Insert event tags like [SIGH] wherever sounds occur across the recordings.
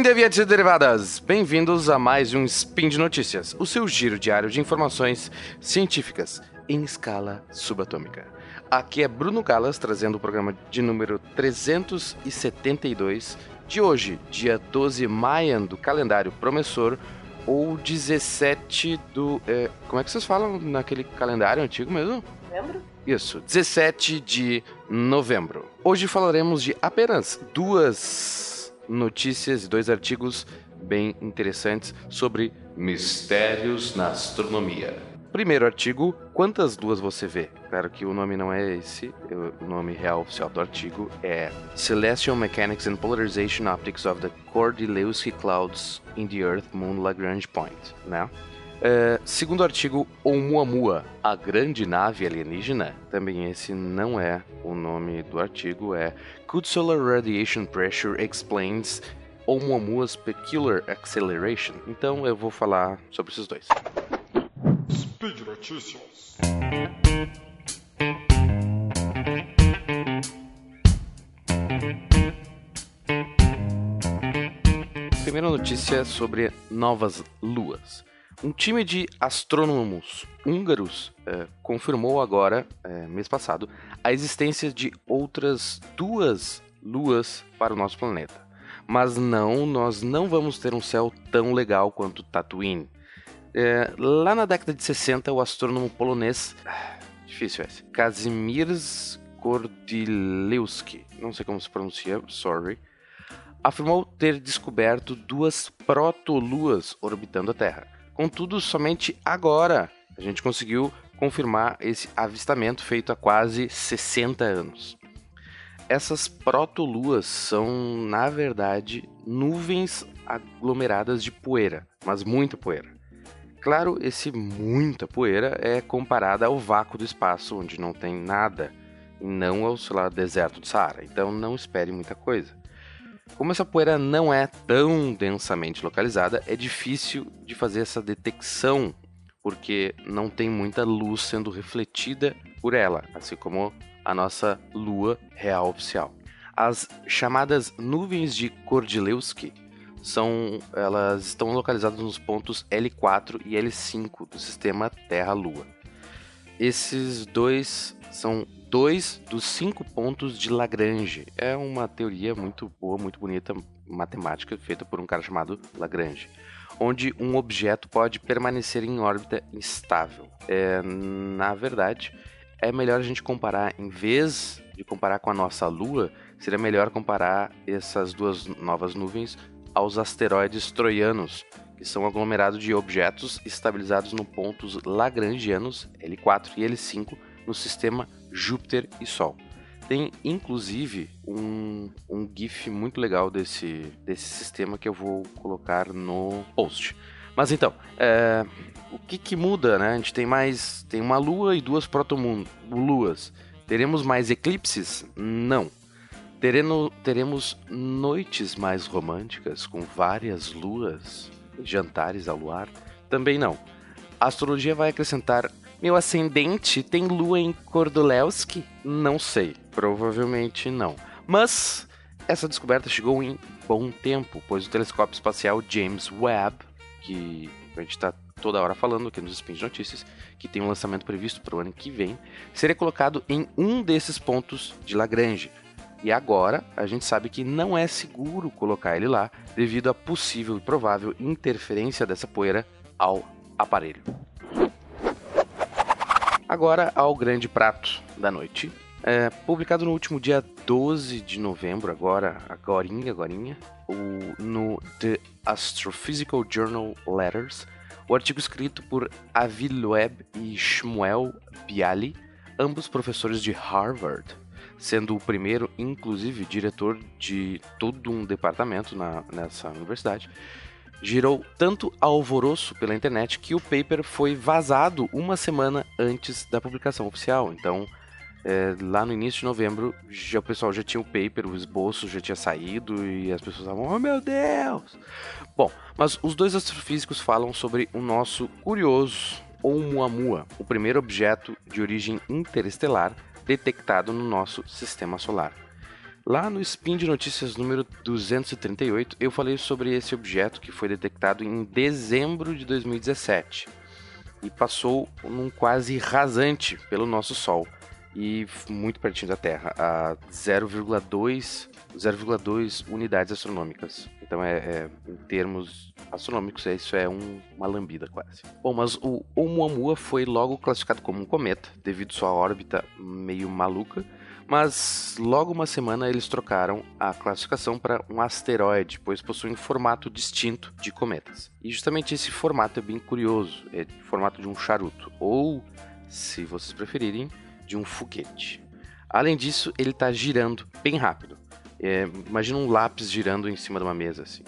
bem, deviantes e derivadas? Bem-vindos a mais um Spin de Notícias, o seu giro diário de informações científicas em escala subatômica. Aqui é Bruno Galas trazendo o programa de número 372 de hoje, dia 12 maio do calendário promissor, ou 17 do. É, como é que vocês falam naquele calendário antigo mesmo? Novembro? Isso, 17 de novembro. Hoje falaremos de apenas duas notícias e dois artigos bem interessantes sobre mistérios na astronomia. Primeiro artigo, quantas luas você vê? Claro que o nome não é esse, o nome real oficial do artigo é Celestial Mechanics and Polarization Optics of the Kordylewski Clouds in the Earth-Moon Lagrange Point, né? Uh, segundo artigo, Oumuamua, a grande nave alienígena, também esse não é o nome do artigo, é Could Solar Radiation Pressure Explains Oumuamua's Peculiar Acceleration? Então eu vou falar sobre esses dois. Speed Notícias. Primeira notícia sobre novas luas. Um time de astrônomos húngaros é, confirmou agora, é, mês passado, a existência de outras duas luas para o nosso planeta. Mas não, nós não vamos ter um céu tão legal quanto Tatooine. É, lá na década de 60, o astrônomo polonês. [SIGHS] Difícil esse. Kazimierz Kordylewski, não sei como se pronuncia, sorry, afirmou ter descoberto duas protoluas orbitando a Terra. Contudo, somente agora a gente conseguiu confirmar esse avistamento feito há quase 60 anos. Essas protoluas são, na verdade, nuvens aglomeradas de poeira, mas muita poeira. Claro, esse muita poeira é comparada ao vácuo do espaço, onde não tem nada, e não ao, sei deserto do Saara. Então não espere muita coisa. Como essa poeira não é tão densamente localizada, é difícil de fazer essa detecção, porque não tem muita luz sendo refletida por ela, assim como a nossa lua real oficial. As chamadas nuvens de Kordylewski são, elas estão localizadas nos pontos L4 e L5 do sistema Terra-Lua. Esses dois são dois dos cinco pontos de Lagrange. É uma teoria muito boa, muito bonita, matemática, feita por um cara chamado Lagrange, onde um objeto pode permanecer em órbita instável. É, na verdade, é melhor a gente comparar, em vez de comparar com a nossa Lua, seria melhor comparar essas duas novas nuvens aos asteroides troianos, que são aglomerados de objetos estabilizados no pontos lagrangianos L4 e L5 no sistema Júpiter e Sol. Tem inclusive um, um GIF muito legal desse, desse sistema que eu vou colocar no post. Mas então, é, o que, que muda, né? A gente tem mais. Tem uma lua e duas protoluas. Teremos mais eclipses? Não. Tereno, teremos noites mais românticas com várias luas, jantares ao luar? Também não. A astrologia vai acrescentar meu ascendente tem lua em Kordolewski? Não sei, provavelmente não. Mas essa descoberta chegou em bom tempo, pois o telescópio espacial James Webb, que a gente está toda hora falando aqui nos Spin de Notícias, que tem um lançamento previsto para o ano que vem, seria colocado em um desses pontos de Lagrange. E agora a gente sabe que não é seguro colocar ele lá devido à possível e provável interferência dessa poeira ao aparelho. Agora ao grande prato da noite. É, publicado no último dia 12 de novembro, agora, agorinha, agorinha, o, no The Astrophysical Journal Letters, o artigo escrito por Avi Loeb e Shmuel Bialy, ambos professores de Harvard, sendo o primeiro, inclusive, diretor de todo um departamento na, nessa universidade, girou tanto alvoroço pela internet que o paper foi vazado uma semana antes da publicação oficial. Então, é, lá no início de novembro, já, o pessoal já tinha o paper, o esboço já tinha saído e as pessoas estavam, oh meu Deus! Bom, mas os dois astrofísicos falam sobre o nosso curioso Oumuamua, o primeiro objeto de origem interestelar detectado no nosso sistema solar. Lá no Spin de Notícias número 238, eu falei sobre esse objeto que foi detectado em dezembro de 2017 e passou num quase rasante pelo nosso Sol e muito pertinho da Terra, a 0,2 0,2 unidades astronômicas. Então, é, é, em termos astronômicos, é, isso é um, uma lambida quase. Bom, mas o Oumuamua foi logo classificado como um cometa, devido sua órbita meio maluca, mas logo uma semana eles trocaram a classificação para um asteroide, pois possui um formato distinto de cometas. E justamente esse formato é bem curioso, é o formato de um charuto, ou, se vocês preferirem, de um foguete. Além disso, ele está girando bem rápido. É, imagina um lápis girando em cima de uma mesa assim.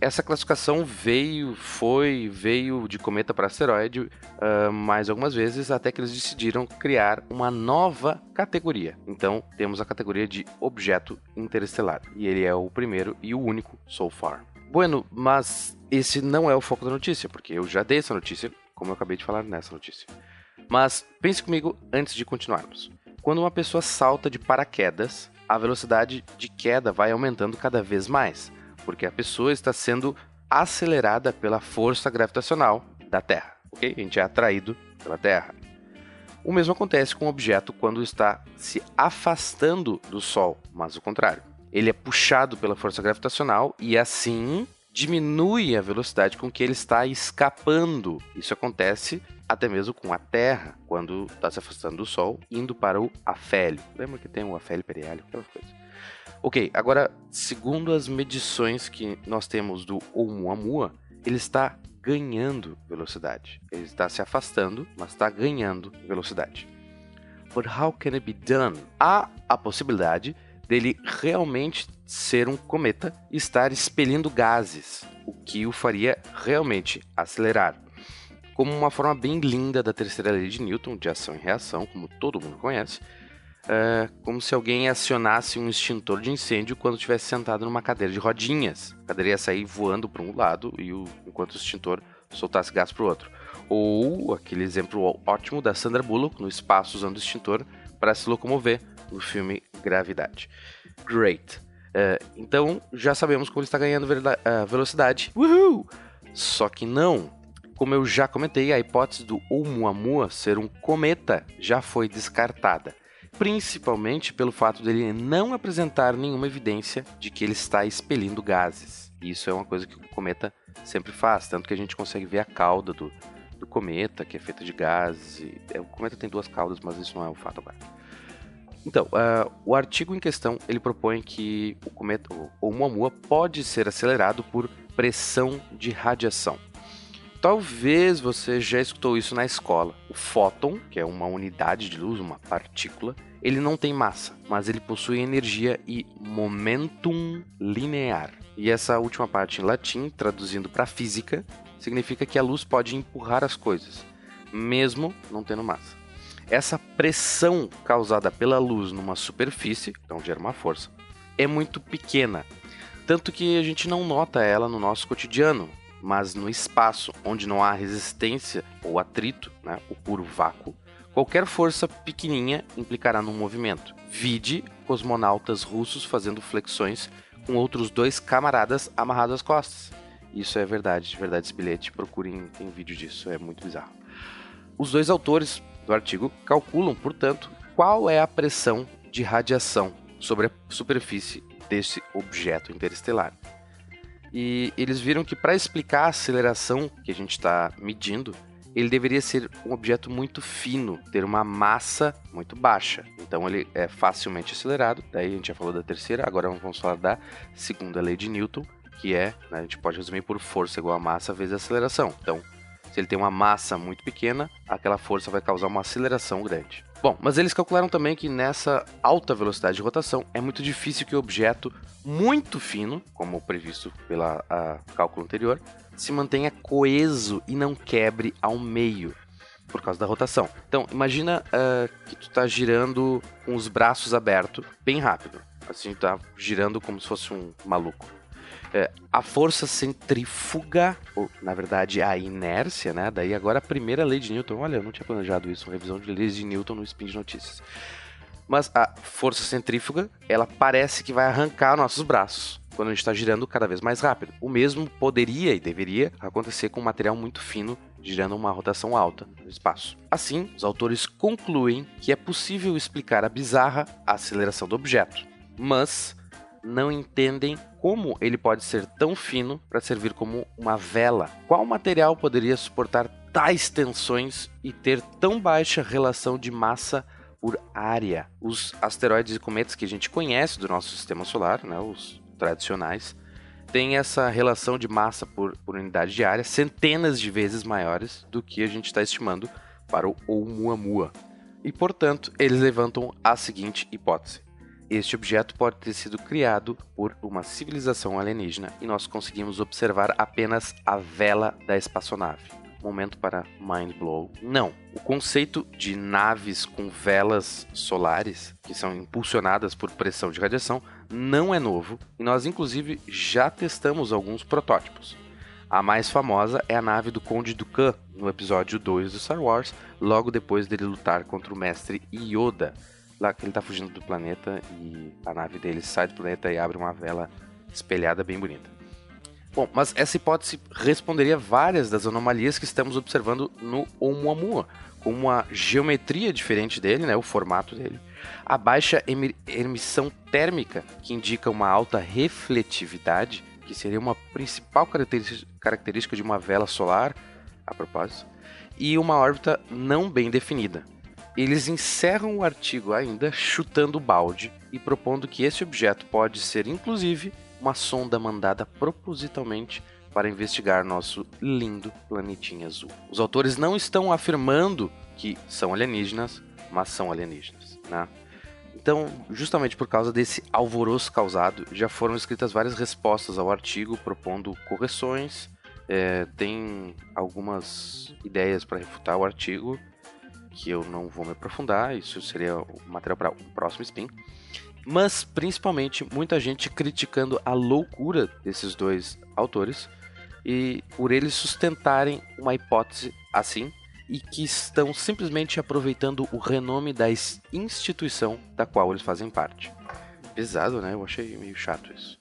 Essa classificação veio, foi, veio de cometa para asteroide uh, mais algumas vezes, até que eles decidiram criar uma nova categoria. Então, temos a categoria de objeto interestelar, e ele é o primeiro e o único so far. Bueno, mas esse não é o foco da notícia, porque eu já dei essa notícia, como eu acabei de falar nessa notícia. Mas pense comigo antes de continuarmos. Quando uma pessoa salta de paraquedas, a velocidade de queda vai aumentando cada vez mais, porque a pessoa está sendo acelerada pela força gravitacional da Terra, ok? A gente é atraído pela Terra. O mesmo acontece com o objeto quando está se afastando do Sol, mas o contrário. Ele é puxado pela força gravitacional e assim diminui a velocidade com que ele está escapando. Isso acontece até mesmo com a Terra, quando está se afastando do Sol, indo para o afélio. Lembra que tem o afélio periélio, aquelas coisas. Ok, agora, segundo as medições que nós temos do Oumuamua, ele está ganhando velocidade. Ele está se afastando, mas está ganhando velocidade. But how can it be done? Há a possibilidade dele realmente ser um cometa e estar expelindo gases, o que o faria realmente acelerar como uma forma bem linda da terceira lei de Newton, de ação e reação, como todo mundo conhece, é como se alguém acionasse um extintor de incêndio quando estivesse sentado numa cadeira de rodinhas. A cadeira ia sair voando para um lado e o, enquanto o extintor soltasse gás para o outro. Ou aquele exemplo ótimo da Sandra Bullock no espaço usando o extintor para se locomover no filme Gravidade. Great. É, então já sabemos como ele está ganhando velocidade. Uhul! Só que não, como eu já comentei, a hipótese do Oumuamua ser um cometa já foi descartada, principalmente pelo fato dele não apresentar nenhuma evidência de que ele está expelindo gases. Isso é uma coisa que o cometa sempre faz, tanto que a gente consegue ver a cauda do, do cometa, que é feita de gases. E, é, o cometa tem duas caudas, mas isso não é o fato agora. Então, uh, o artigo em questão ele propõe que o cometa, o Oumuamua, pode ser acelerado por pressão de radiação. Talvez você já escutou isso na escola. O fóton, que é uma unidade de luz, uma partícula, ele não tem massa, mas ele possui energia e momentum linear. E essa última parte em latim, traduzindo para física, significa que a luz pode empurrar as coisas, mesmo não tendo massa. Essa pressão causada pela luz numa superfície, então gera uma força, é muito pequena, tanto que a gente não nota ela no nosso cotidiano, mas no espaço onde não há resistência ou atrito, né, o puro vácuo, qualquer força pequenininha implicará num movimento. Vide cosmonautas russos fazendo flexões com outros dois camaradas amarrados às costas. Isso é verdade, verdade esse bilhete, procurem tem vídeo disso, é muito bizarro. Os dois autores do artigo calculam, portanto, qual é a pressão de radiação sobre a superfície desse objeto interestelar. E eles viram que para explicar a aceleração que a gente está medindo, ele deveria ser um objeto muito fino, ter uma massa muito baixa. Então ele é facilmente acelerado. Daí a gente já falou da terceira, agora vamos falar da segunda lei de Newton, que é, né, a gente pode resumir por força igual a massa vezes aceleração. Então, se ele tem uma massa muito pequena, aquela força vai causar uma aceleração grande. Bom, mas eles calcularam também que nessa alta velocidade de rotação é muito difícil que o objeto muito fino, como previsto pela cálculo anterior, se mantenha coeso e não quebre ao meio por causa da rotação. Então, imagina uh, que tu está girando com os braços abertos bem rápido. Assim, tá girando como se fosse um maluco. É, a força centrífuga, ou na verdade a inércia, né? Daí agora a primeira lei de Newton. Olha, eu não tinha planejado isso, revisão de leis de Newton no Spin de Notícias. Mas a força centrífuga, ela parece que vai arrancar nossos braços quando a gente está girando cada vez mais rápido. O mesmo poderia e deveria acontecer com um material muito fino girando uma rotação alta no espaço. Assim, os autores concluem que é possível explicar a bizarra aceleração do objeto, mas não entendem como ele pode ser tão fino para servir como uma vela. Qual material poderia suportar tais tensões e ter tão baixa relação de massa por área? Os asteroides e cometas que a gente conhece do nosso sistema solar, né, os tradicionais, têm essa relação de massa por, por unidade de área centenas de vezes maiores do que a gente está estimando para o Oumuamua. E, portanto, eles levantam a seguinte hipótese. Este objeto pode ter sido criado por uma civilização alienígena e nós conseguimos observar apenas a vela da espaçonave. Momento para mind blow. Não. O conceito de naves com velas solares, que são impulsionadas por pressão de radiação, não é novo e nós, inclusive, já testamos alguns protótipos. A mais famosa é a nave do Conde Dooku, no episódio 2 do Star Wars, logo depois dele lutar contra o mestre Yoda, lá que ele tá fugindo do planeta e a nave dele sai do planeta e abre uma vela espelhada bem bonita. Bom, mas essa hipótese responderia várias das anomalias que estamos observando no Oumuamua, como uma geometria diferente dele, né, o formato dele, a baixa emissão térmica, que indica uma alta refletividade, que seria uma principal característica de uma vela solar, a propósito, e uma órbita não bem definida, eles encerram o artigo ainda chutando o balde e propondo que esse objeto pode ser, inclusive, uma sonda mandada propositalmente para investigar nosso lindo planetinha azul. Os autores não estão afirmando que são alienígenas, mas são alienígenas, né? Então, justamente por causa desse alvoroço causado, já foram escritas várias respostas ao artigo propondo correções. É, tem algumas ideias para refutar o artigo que eu não vou me aprofundar, isso seria o material para o próximo spin. Mas principalmente muita gente criticando a loucura desses dois autores e por eles sustentarem uma hipótese assim e que estão simplesmente aproveitando o renome da instituição da qual eles fazem parte. Pesado, né? Eu achei meio chato isso.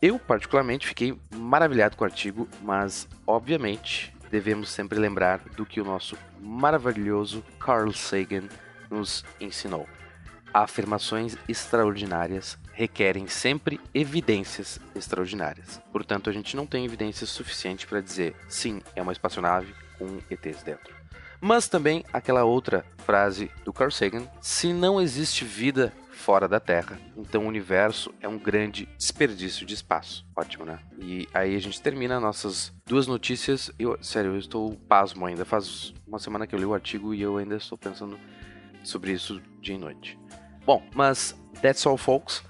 Eu, particularmente, fiquei maravilhado com o artigo, mas, obviamente, devemos sempre lembrar do que o nosso maravilhoso Carl Sagan nos ensinou. Afirmações extraordinárias requerem sempre evidências extraordinárias. Portanto, a gente não tem evidência suficiente para dizer sim, é uma espaçonave com ETs dentro. Mas também aquela outra frase do Carl Sagan: se não existe vida fora da Terra. Então o universo é um grande desperdício de espaço. Ótimo, né? E aí a gente termina nossas duas notícias. Eu, sério, eu estou pasmo ainda. Faz uma semana que eu li o artigo e eu ainda estou pensando sobre isso dia e noite. Bom, mas that's all, folks.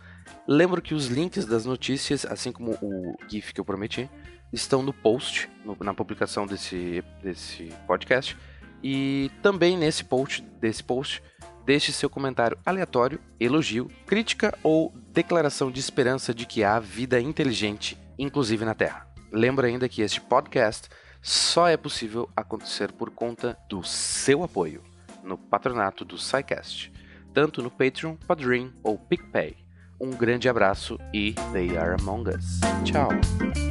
Lembro que os links das notícias, assim como o GIF que eu prometi, estão no post, no, na publicação desse, desse podcast. E também nesse post, desse post Deixe seu comentário aleatório, elogio, crítica ou declaração de esperança de que há vida inteligente, inclusive na Terra. Lembro ainda que este podcast só é possível acontecer por conta do seu apoio no patronato do SciCast, tanto no Patreon, Padrim ou PicPay. Um grande abraço e They Are Among Us. Tchau!